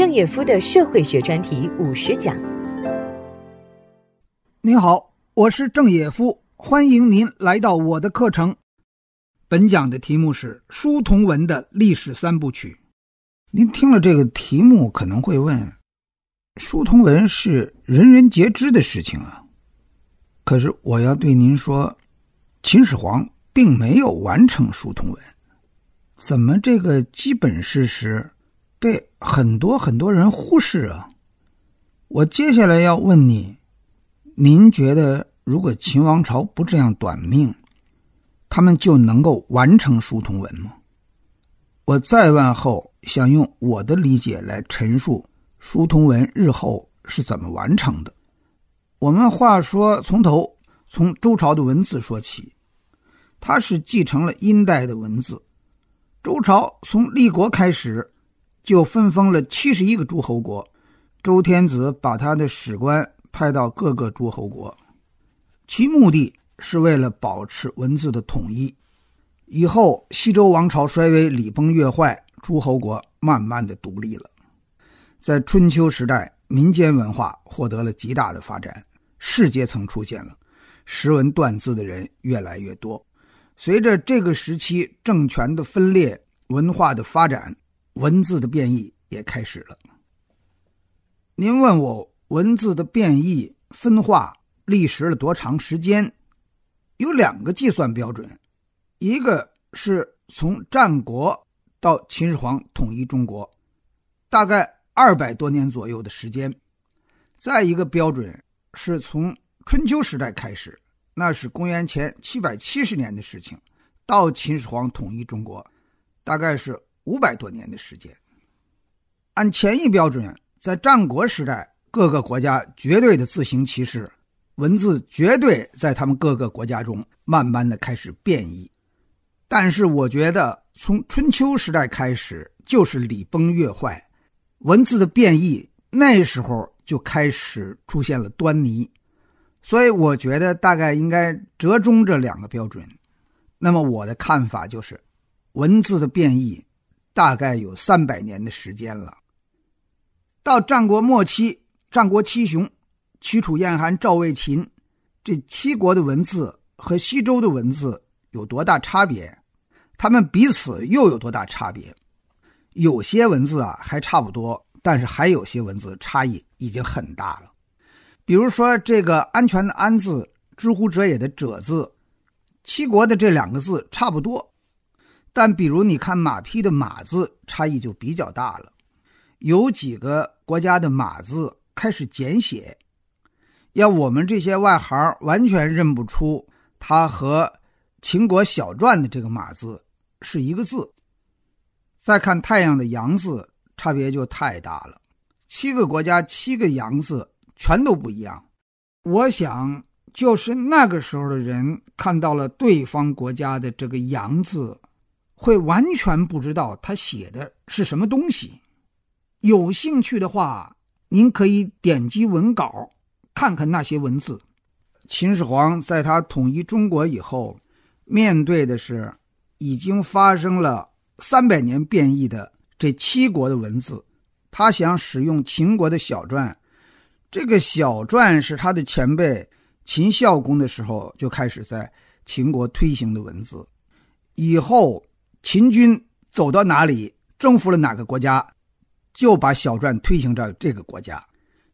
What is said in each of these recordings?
郑也夫的社会学专题五十讲。您好，我是郑也夫，欢迎您来到我的课程。本讲的题目是书同文的历史三部曲。您听了这个题目，可能会问：书同文是人人皆知的事情啊。可是我要对您说，秦始皇并没有完成书同文。怎么这个基本事实被很多很多人忽视啊？我接下来要问你：您觉得如果秦王朝不这样短命？他们就能够完成书同文吗？我再问后，想用我的理解来陈述书同文日后是怎么完成的。我们话说从头，从周朝的文字说起，它是继承了殷代的文字。周朝从立国开始，就分封了七十一个诸侯国，周天子把他的史官派到各个诸侯国，其目的。是为了保持文字的统一。以后西周王朝衰微，礼崩乐坏，诸侯国慢慢的独立了。在春秋时代，民间文化获得了极大的发展，士阶层出现了，识文断字的人越来越多。随着这个时期政权的分裂，文化的发展，文字的变异也开始了。您问我文字的变异分化历时了多长时间？有两个计算标准，一个是从战国到秦始皇统一中国，大概二百多年左右的时间；再一个标准是从春秋时代开始，那是公元前七百七十年的事情，到秦始皇统一中国，大概是五百多年的时间。按前一标准，在战国时代，各个国家绝对的自行其事。文字绝对在他们各个国家中慢慢的开始变异，但是我觉得从春秋时代开始就是礼崩乐坏，文字的变异那时候就开始出现了端倪，所以我觉得大概应该折中这两个标准。那么我的看法就是，文字的变异大概有三百年的时间了。到战国末期，战国七雄。齐楚燕韩赵魏秦，这七国的文字和西周的文字有多大差别？他们彼此又有多大差别？有些文字啊还差不多，但是还有些文字差异已经很大了。比如说这个“安全”的“安”字，“知乎者也”的“者”字，七国的这两个字差不多，但比如你看“马匹”的“马”字，差异就比较大了。有几个国家的“马”字开始简写。要我们这些外行完全认不出它和秦国小篆的这个“马”字是一个字。再看太阳的“阳”字，差别就太大了。七个国家七个“阳”字全都不一样。我想，就是那个时候的人看到了对方国家的这个“阳”字，会完全不知道他写的是什么东西。有兴趣的话，您可以点击文稿。看看那些文字，秦始皇在他统一中国以后，面对的是已经发生了三百年变异的这七国的文字，他想使用秦国的小篆。这个小篆是他的前辈秦孝公的时候就开始在秦国推行的文字，以后秦军走到哪里，征服了哪个国家，就把小篆推行到这个国家。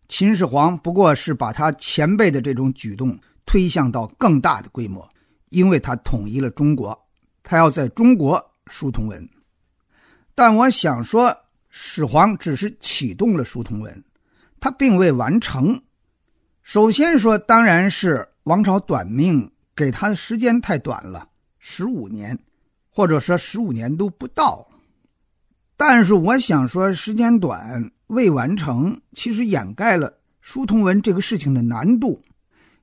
秦始皇不过是把他前辈的这种举动推向到更大的规模，因为他统一了中国，他要在中国书同文。但我想说，始皇只是启动了书同文，他并未完成。首先说，当然是王朝短命，给他的时间太短了，十五年，或者说十五年都不到。但是我想说，时间短。未完成，其实掩盖了书同文这个事情的难度，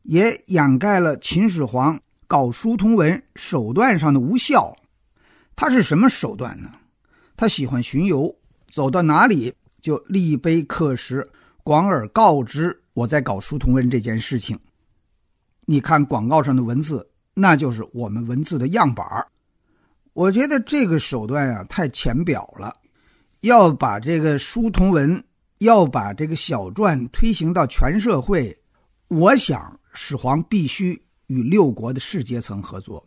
也掩盖了秦始皇搞书同文手段上的无效。他是什么手段呢？他喜欢巡游，走到哪里就立碑刻石，广而告之我在搞书同文这件事情。你看广告上的文字，那就是我们文字的样板我觉得这个手段啊，太浅表了。要把这个书同文要把这个小篆推行到全社会，我想始皇必须与六国的士阶层合作，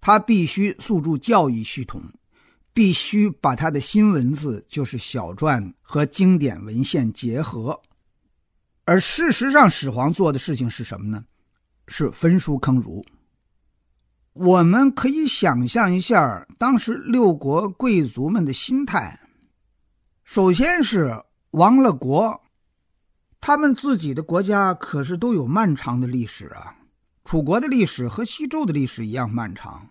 他必须诉诸教育系统，必须把他的新文字，就是小篆和经典文献结合。而事实上，始皇做的事情是什么呢？是焚书坑儒。我们可以想象一下当时六国贵族们的心态。首先是亡了国，他们自己的国家可是都有漫长的历史啊。楚国的历史和西周的历史一样漫长，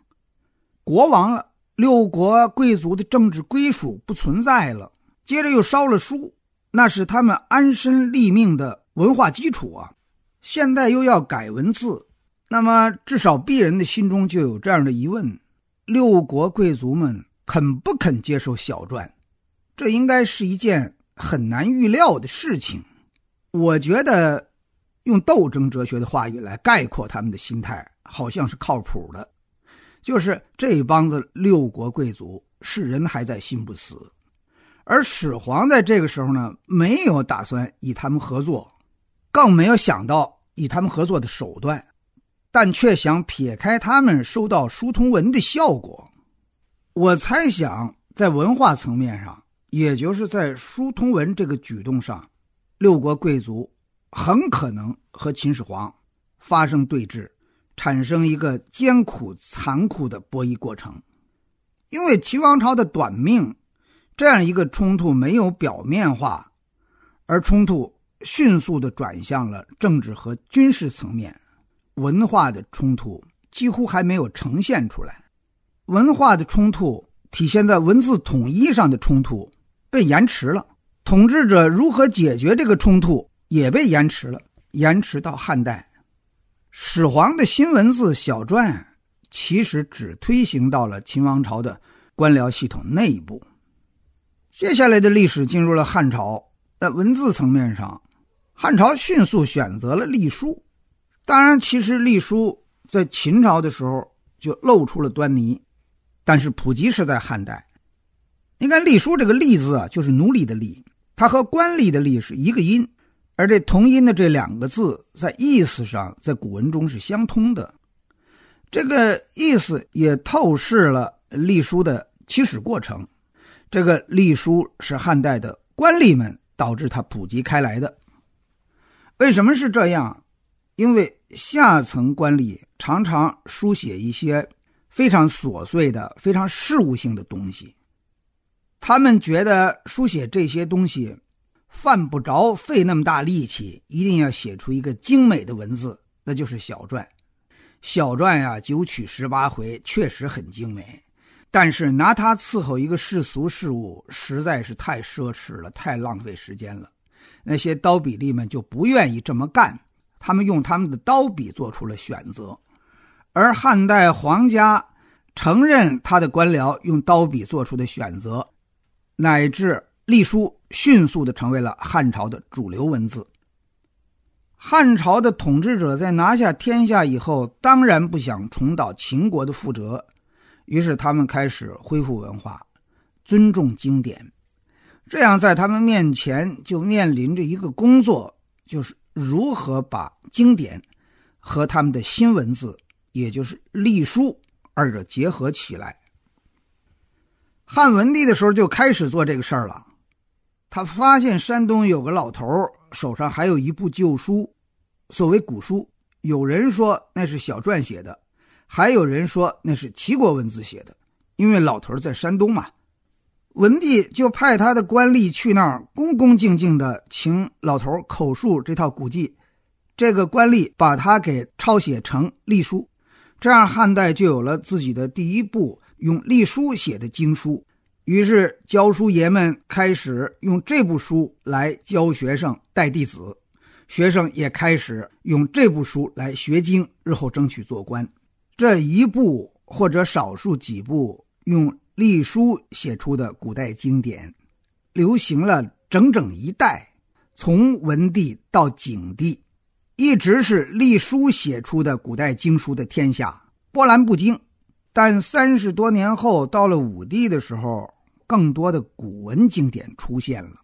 国亡了，六国贵族的政治归属不存在了。接着又烧了书，那是他们安身立命的。文化基础啊，现在又要改文字，那么至少鄙人的心中就有这样的疑问：六国贵族们肯不肯接受小篆？这应该是一件很难预料的事情。我觉得用斗争哲学的话语来概括他们的心态，好像是靠谱的。就是这帮子六国贵族是人还在心不死，而始皇在这个时候呢，没有打算与他们合作。更没有想到与他们合作的手段，但却想撇开他们收到书同文的效果。我猜想，在文化层面上，也就是在书同文这个举动上，六国贵族很可能和秦始皇发生对峙，产生一个艰苦残酷的博弈过程。因为秦王朝的短命，这样一个冲突没有表面化，而冲突。迅速地转向了政治和军事层面，文化的冲突几乎还没有呈现出来。文化的冲突体现在文字统一上的冲突被延迟了，统治者如何解决这个冲突也被延迟了，延迟到汉代。始皇的新文字小篆其实只推行到了秦王朝的官僚系统内部。接下来的历史进入了汉朝，在文字层面上。汉朝迅速选择了隶书，当然，其实隶书在秦朝的时候就露出了端倪，但是普及是在汉代。你看，隶书这个“隶”字啊，就是奴隶的“隶”，它和官吏的“吏”是一个音，而这同音的这两个字在意思上在古文中是相通的。这个意思也透视了隶书的起始过程。这个隶书是汉代的官吏们导致它普及开来的。为什么是这样？因为下层官吏常常书写一些非常琐碎的、非常事务性的东西，他们觉得书写这些东西犯不着费那么大力气，一定要写出一个精美的文字，那就是小篆。小篆呀，九曲十八回，确实很精美，但是拿它伺候一个世俗事务，实在是太奢侈了，太浪费时间了。那些刀笔吏们就不愿意这么干，他们用他们的刀笔做出了选择，而汉代皇家承认他的官僚用刀笔做出的选择，乃至隶书迅速的成为了汉朝的主流文字。汉朝的统治者在拿下天下以后，当然不想重蹈秦国的覆辙，于是他们开始恢复文化，尊重经典。这样，在他们面前就面临着一个工作，就是如何把经典和他们的新文字，也就是隶书二者结合起来。汉文帝的时候就开始做这个事儿了。他发现山东有个老头手上还有一部旧书，所谓古书，有人说那是小篆写的，还有人说那是齐国文字写的，因为老头在山东嘛。文帝就派他的官吏去那儿，恭恭敬敬地请老头口述这套古迹。这个官吏把他给抄写成隶书，这样汉代就有了自己的第一部用隶书写的经书。于是教书爷们开始用这部书来教学生、带弟子，学生也开始用这部书来学经，日后争取做官。这一部或者少数几部用。隶书写出的古代经典，流行了整整一代，从文帝到景帝，一直是隶书写出的古代经书的天下，波澜不惊。但三十多年后，到了武帝的时候，更多的古文经典出现了，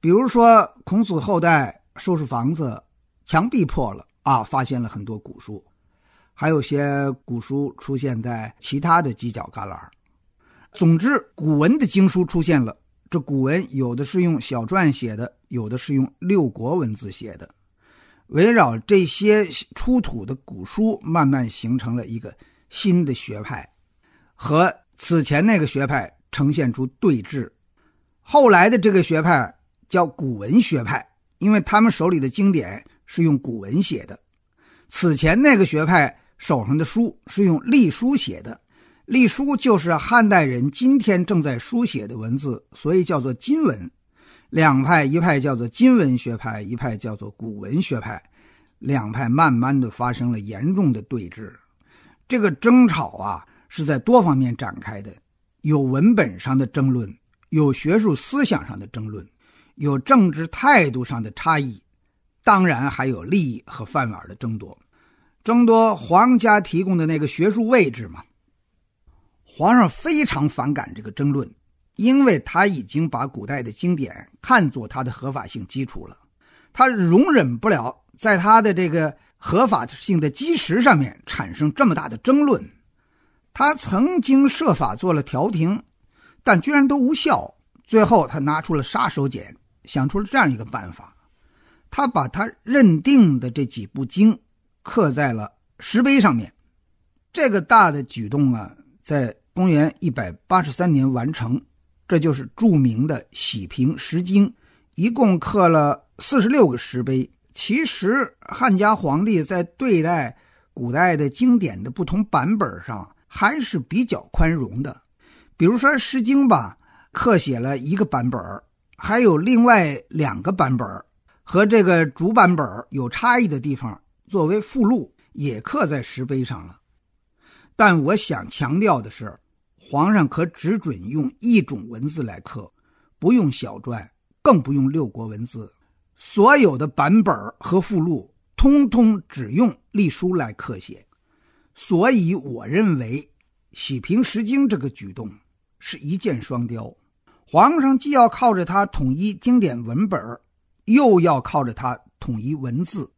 比如说孔子后代收拾房子，墙壁破了啊，发现了很多古书，还有些古书出现在其他的犄角旮旯。总之，古文的经书出现了。这古文有的是用小篆写的，有的是用六国文字写的。围绕这些出土的古书，慢慢形成了一个新的学派，和此前那个学派呈现出对峙。后来的这个学派叫古文学派，因为他们手里的经典是用古文写的；此前那个学派手上的书是用隶书写的。隶书就是汉代人今天正在书写的文字，所以叫做今文。两派，一派叫做今文学派，一派叫做古文学派。两派慢慢的发生了严重的对峙。这个争吵啊，是在多方面展开的，有文本上的争论，有学术思想上的争论，有政治态度上的差异，当然还有利益和饭碗的争夺，争夺皇家提供的那个学术位置嘛。皇上非常反感这个争论，因为他已经把古代的经典看作他的合法性基础了，他容忍不了在他的这个合法性的基石上面产生这么大的争论。他曾经设法做了调停，但居然都无效。最后，他拿出了杀手锏，想出了这样一个办法：他把他认定的这几部经刻在了石碑上面。这个大的举动啊，在公元一百八十三年完成，这就是著名的《喜平石经》，一共刻了四十六个石碑。其实汉家皇帝在对待古代的经典的不同版本上还是比较宽容的。比如说《诗经》吧，刻写了一个版本，还有另外两个版本和这个主版本有差异的地方，作为附录也刻在石碑上了。但我想强调的是。皇上可只准用一种文字来刻，不用小篆，更不用六国文字。所有的版本和附录，通通只用隶书来刻写。所以，我认为《喜平石经》这个举动是一箭双雕。皇上既要靠着它统一经典文本，又要靠着它统一文字。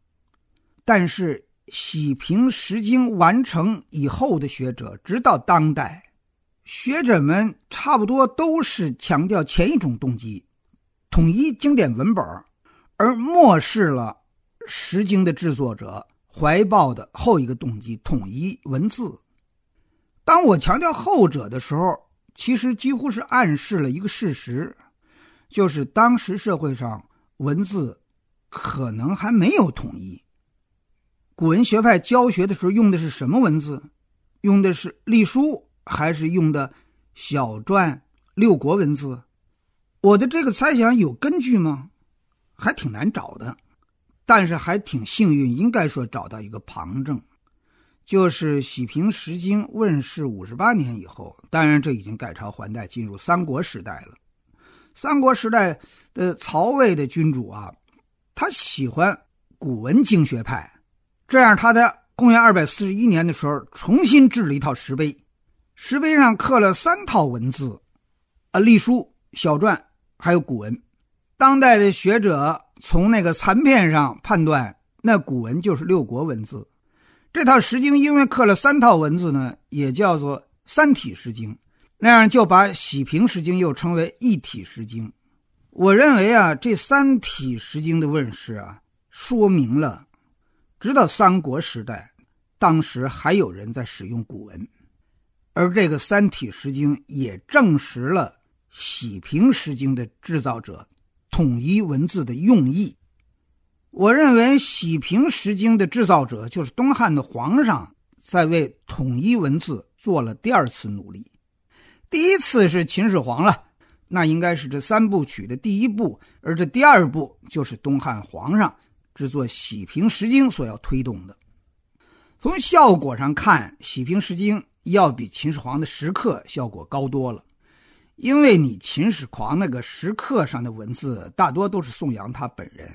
但是，《喜平石经》完成以后的学者，直到当代。学者们差不多都是强调前一种动机，统一经典文本，而漠视了《诗经》的制作者怀抱的后一个动机——统一文字。当我强调后者的时候，其实几乎是暗示了一个事实，就是当时社会上文字可能还没有统一。古文学派教学的时候用的是什么文字？用的是隶书。还是用的小篆六国文字，我的这个猜想有根据吗？还挺难找的，但是还挺幸运，应该说找到一个旁证，就是《喜平石经》问世五十八年以后，当然这已经改朝换代，进入三国时代了。三国时代的曹魏的君主啊，他喜欢古文经学派，这样他在公元二百四十一年的时候重新制了一套石碑。石碑上刻了三套文字，啊，隶书、小篆，还有古文。当代的学者从那个残片上判断，那古文就是六国文字。这套《石经》因为刻了三套文字呢，也叫做三体《石经》，那样就把《喜平石经》又称为一体《石经》。我认为啊，这三体《石经》的问世啊，说明了，直到三国时代，当时还有人在使用古文。而这个《三体诗经》也证实了《喜平诗经》的制造者统一文字的用意。我认为，《喜平诗经》的制造者就是东汉的皇上，在为统一文字做了第二次努力。第一次是秦始皇了，那应该是这三部曲的第一部，而这第二部就是东汉皇上制作《喜平石经》所要推动的。从效果上看，《喜平石经》。要比秦始皇的石刻效果高多了，因为你秦始皇那个石刻上的文字大多都是颂扬他本人，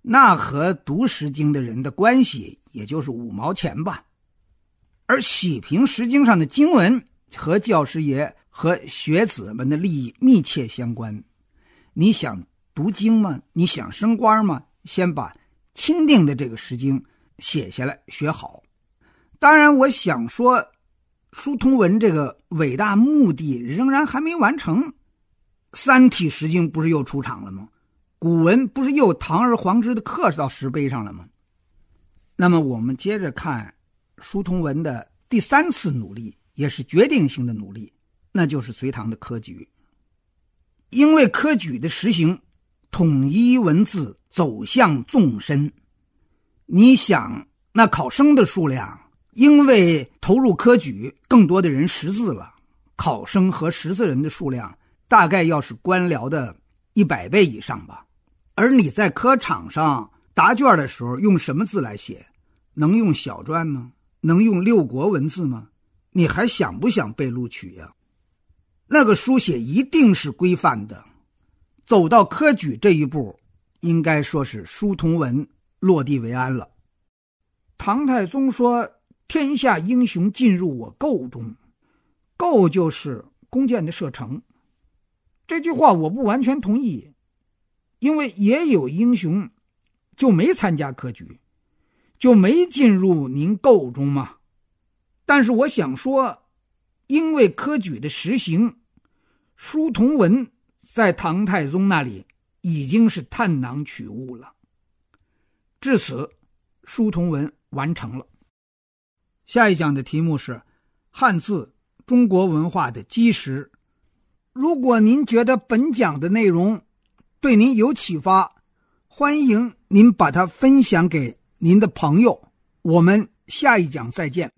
那和读《石经》的人的关系也就是五毛钱吧。而喜平《石经》上的经文和教师爷和学子们的利益密切相关，你想读经吗？你想升官吗？先把钦定的这个《诗经》写下来，学好。当然，我想说，书同文这个伟大目的仍然还没完成。三体《诗经》不是又出场了吗？古文不是又堂而皇之的刻到石碑上了吗？那么，我们接着看书同文的第三次努力，也是决定性的努力，那就是隋唐的科举。因为科举的实行，统一文字走向纵深。你想，那考生的数量，因为投入科举，更多的人识字了，考生和识字人的数量大概要是官僚的一百倍以上吧。而你在科场上答卷的时候，用什么字来写？能用小篆吗？能用六国文字吗？你还想不想被录取呀？那个书写一定是规范的。走到科举这一步，应该说是书同文，落地为安了。唐太宗说：“天下英雄尽入我构中。”构就是弓箭的射程。这句话我不完全同意。因为也有英雄，就没参加科举，就没进入您构中嘛。但是我想说，因为科举的实行，书同文在唐太宗那里已经是探囊取物了。至此，书同文完成了。下一讲的题目是汉字中国文化的基石。如果您觉得本讲的内容，对您有启发，欢迎您把它分享给您的朋友。我们下一讲再见。